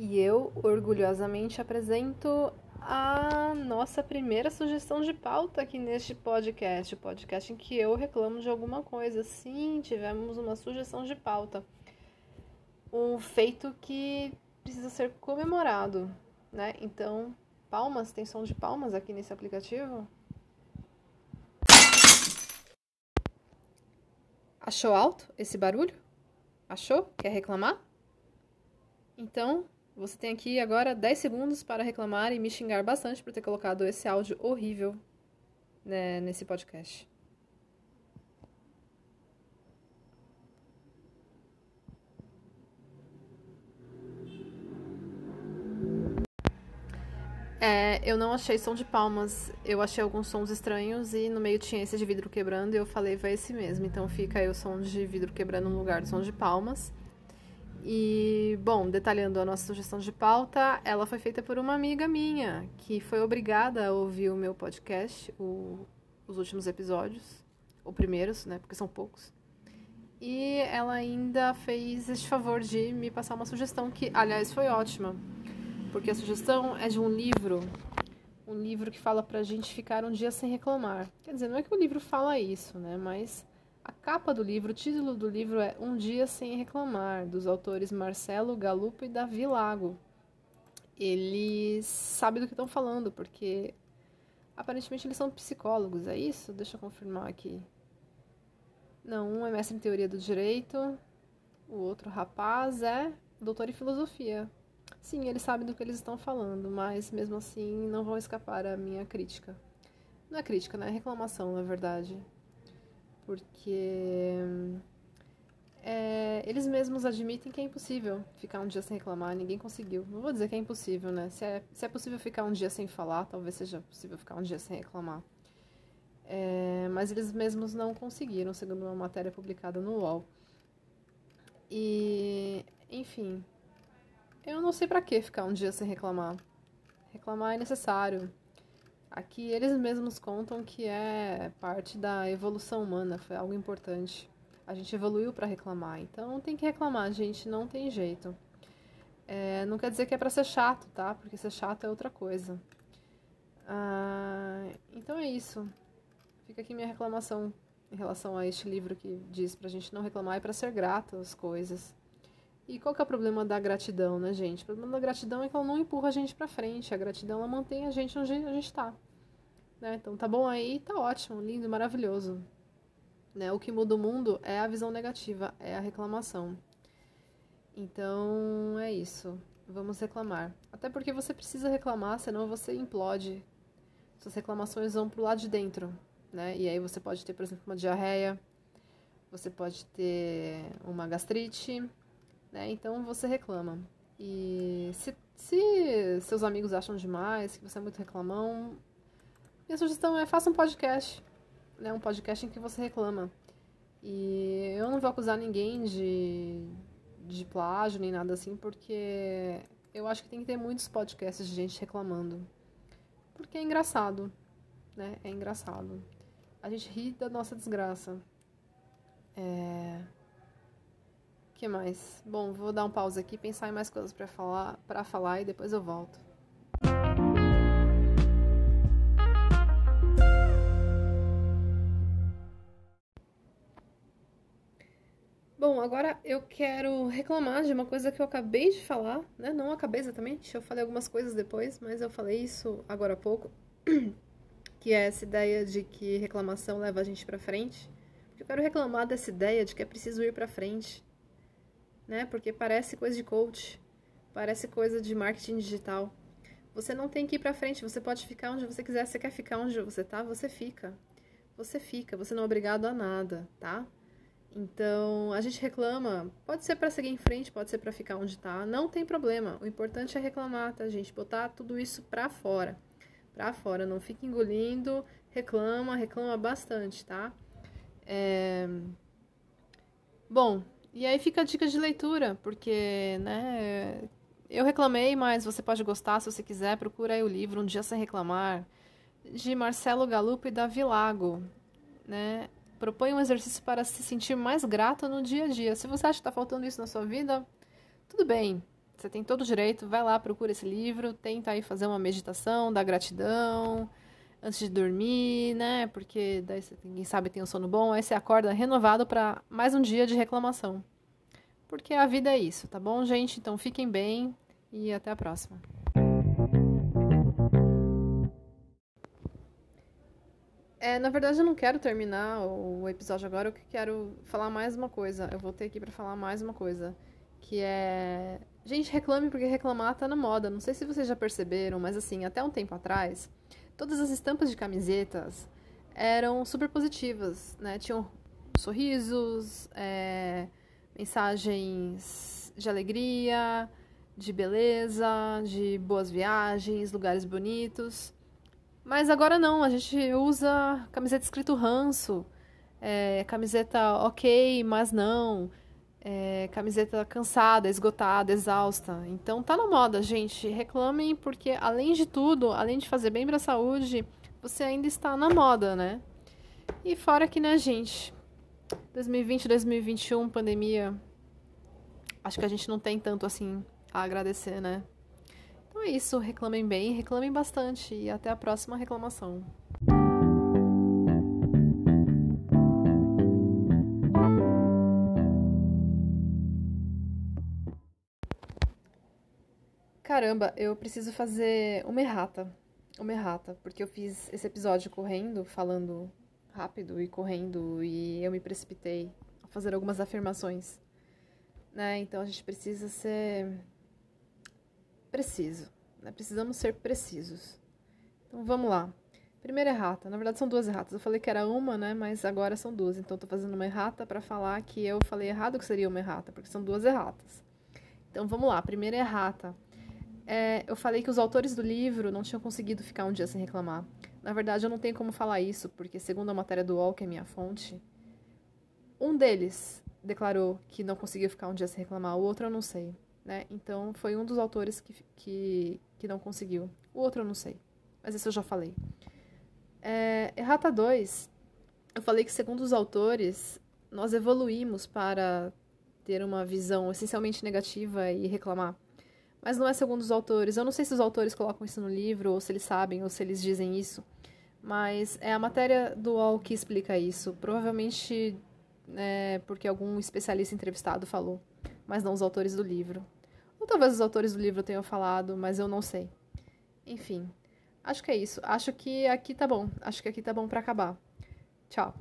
E eu orgulhosamente apresento a nossa primeira sugestão de pauta aqui neste podcast, o podcast em que eu reclamo de alguma coisa. Sim, tivemos uma sugestão de pauta. Um feito que precisa ser comemorado, né? Então, palmas, tem som de palmas aqui nesse aplicativo? Achou alto esse barulho? Achou? Quer reclamar? Então, você tem aqui agora 10 segundos para reclamar e me xingar bastante por ter colocado esse áudio horrível né, nesse podcast. É, eu não achei som de palmas, eu achei alguns sons estranhos e no meio tinha esse de vidro quebrando e eu falei, vai esse mesmo. Então fica aí o som de vidro quebrando no lugar do som de palmas. E, bom, detalhando a nossa sugestão de pauta, ela foi feita por uma amiga minha, que foi obrigada a ouvir o meu podcast, o, os últimos episódios, ou primeiros, né, porque são poucos. E ela ainda fez este favor de me passar uma sugestão que, aliás, foi ótima, porque a sugestão é de um livro, um livro que fala pra gente ficar um dia sem reclamar. Quer dizer, não é que o livro fala isso, né, mas a capa do livro, o título do livro é Um Dia Sem Reclamar, dos autores Marcelo Galupo e Davi Lago. Eles sabem do que estão falando, porque aparentemente eles são psicólogos, é isso? Deixa eu confirmar aqui. Não, um é mestre em teoria do direito, o outro rapaz é doutor em filosofia. Sim, eles sabem do que eles estão falando, mas mesmo assim não vão escapar à minha crítica. Não é crítica, né? É reclamação, na verdade porque é, eles mesmos admitem que é impossível ficar um dia sem reclamar, ninguém conseguiu. Não vou dizer que é impossível, né? Se é, se é possível ficar um dia sem falar, talvez seja possível ficar um dia sem reclamar. É, mas eles mesmos não conseguiram, segundo uma matéria publicada no UOL. E, enfim, eu não sei para que ficar um dia sem reclamar. Reclamar é necessário. Aqui eles mesmos contam que é parte da evolução humana, foi algo importante. A gente evoluiu para reclamar, então tem que reclamar, gente, não tem jeito. É, não quer dizer que é para ser chato, tá? Porque ser chato é outra coisa. Ah, então é isso. Fica aqui minha reclamação em relação a este livro que diz pra gente não reclamar e para ser grato às coisas. E qual que é o problema da gratidão, né, gente? O problema da gratidão é que ela não empurra a gente para frente. A gratidão ela mantém a gente onde a gente tá. Né? Então tá bom aí, tá ótimo, lindo, maravilhoso. Né? O que muda o mundo é a visão negativa, é a reclamação. Então é isso. Vamos reclamar. Até porque você precisa reclamar, senão você implode. Suas reclamações vão pro lado de dentro, né? E aí você pode ter, por exemplo, uma diarreia, você pode ter uma gastrite, né? Então você reclama. E se, se seus amigos acham demais, que você é muito reclamão, minha sugestão é faça um podcast. Né? Um podcast em que você reclama. E eu não vou acusar ninguém de, de plágio nem nada assim, porque eu acho que tem que ter muitos podcasts de gente reclamando. Porque é engraçado, né? É engraçado. A gente ri da nossa desgraça. É que mais? Bom, vou dar um pause aqui, pensar em mais coisas para falar, para falar e depois eu volto. Bom, agora eu quero reclamar de uma coisa que eu acabei de falar, né? Não acabei exatamente, eu falei algumas coisas depois, mas eu falei isso agora há pouco, que é essa ideia de que reclamação leva a gente para frente. Eu quero reclamar dessa ideia de que é preciso ir para frente né? Porque parece coisa de coach, parece coisa de marketing digital. Você não tem que ir para frente, você pode ficar onde você quiser. Você quer ficar onde você tá, você fica. Você fica, você não é obrigado a nada, tá? Então, a gente reclama, pode ser para seguir em frente, pode ser para ficar onde tá, não tem problema. O importante é reclamar, tá, gente? Botar tudo isso para fora. Para fora, não fique engolindo, reclama, reclama bastante, tá? É... Bom, e aí fica a dica de leitura, porque, né, eu reclamei, mas você pode gostar se você quiser. Procura aí o livro Um Dia Sem Reclamar, de Marcelo Galupo e Davi Lago, né? Propõe um exercício para se sentir mais grato no dia a dia. Se você acha que está faltando isso na sua vida, tudo bem. Você tem todo o direito, vai lá, procura esse livro, tenta aí fazer uma meditação da gratidão antes de dormir, né? Porque daí você, sabe tem um sono bom, aí você acorda renovado para mais um dia de reclamação. Porque a vida é isso, tá bom, gente? Então fiquem bem e até a próxima. É, na verdade eu não quero terminar o episódio agora, eu quero falar mais uma coisa. Eu voltei aqui para falar mais uma coisa, que é Gente, reclame porque reclamar tá na moda. Não sei se vocês já perceberam, mas assim, até um tempo atrás, todas as estampas de camisetas eram super positivas, né? Tinham sorrisos, é, mensagens de alegria, de beleza, de boas viagens, lugares bonitos. Mas agora não, a gente usa camiseta escrito ranço, é, camiseta ok, mas não é, camiseta cansada, esgotada, exausta. Então tá na moda, gente. Reclamem porque além de tudo, além de fazer bem para a saúde, você ainda está na moda, né? E fora que, né, gente, 2020, 2021, pandemia, acho que a gente não tem tanto assim a agradecer, né? Então é isso, reclamem bem, reclamem bastante e até a próxima reclamação. Caramba, eu preciso fazer uma errata. Uma errata, porque eu fiz esse episódio correndo, falando rápido e correndo, e eu me precipitei a fazer algumas afirmações. Né? Então a gente precisa ser preciso. Né? Precisamos ser precisos. Então vamos lá. Primeira errata. Na verdade são duas erratas. Eu falei que era uma, né? Mas agora são duas. Então eu tô fazendo uma errata para falar que eu falei errado que seria uma errata, porque são duas erratas. Então vamos lá. Primeira errata. É, eu falei que os autores do livro não tinham conseguido ficar um dia sem reclamar. Na verdade, eu não tenho como falar isso, porque, segundo a matéria do UOL, que é minha fonte, um deles declarou que não conseguiu ficar um dia sem reclamar, o outro eu não sei. Né? Então, foi um dos autores que, que, que não conseguiu. O outro eu não sei. Mas isso eu já falei. É, errata 2, eu falei que, segundo os autores, nós evoluímos para ter uma visão essencialmente negativa e reclamar. Mas não é segundo os autores. Eu não sei se os autores colocam isso no livro, ou se eles sabem, ou se eles dizem isso. Mas é a matéria do UOL que explica isso. Provavelmente é porque algum especialista entrevistado falou, mas não os autores do livro. Ou talvez os autores do livro tenham falado, mas eu não sei. Enfim, acho que é isso. Acho que aqui tá bom. Acho que aqui tá bom para acabar. Tchau.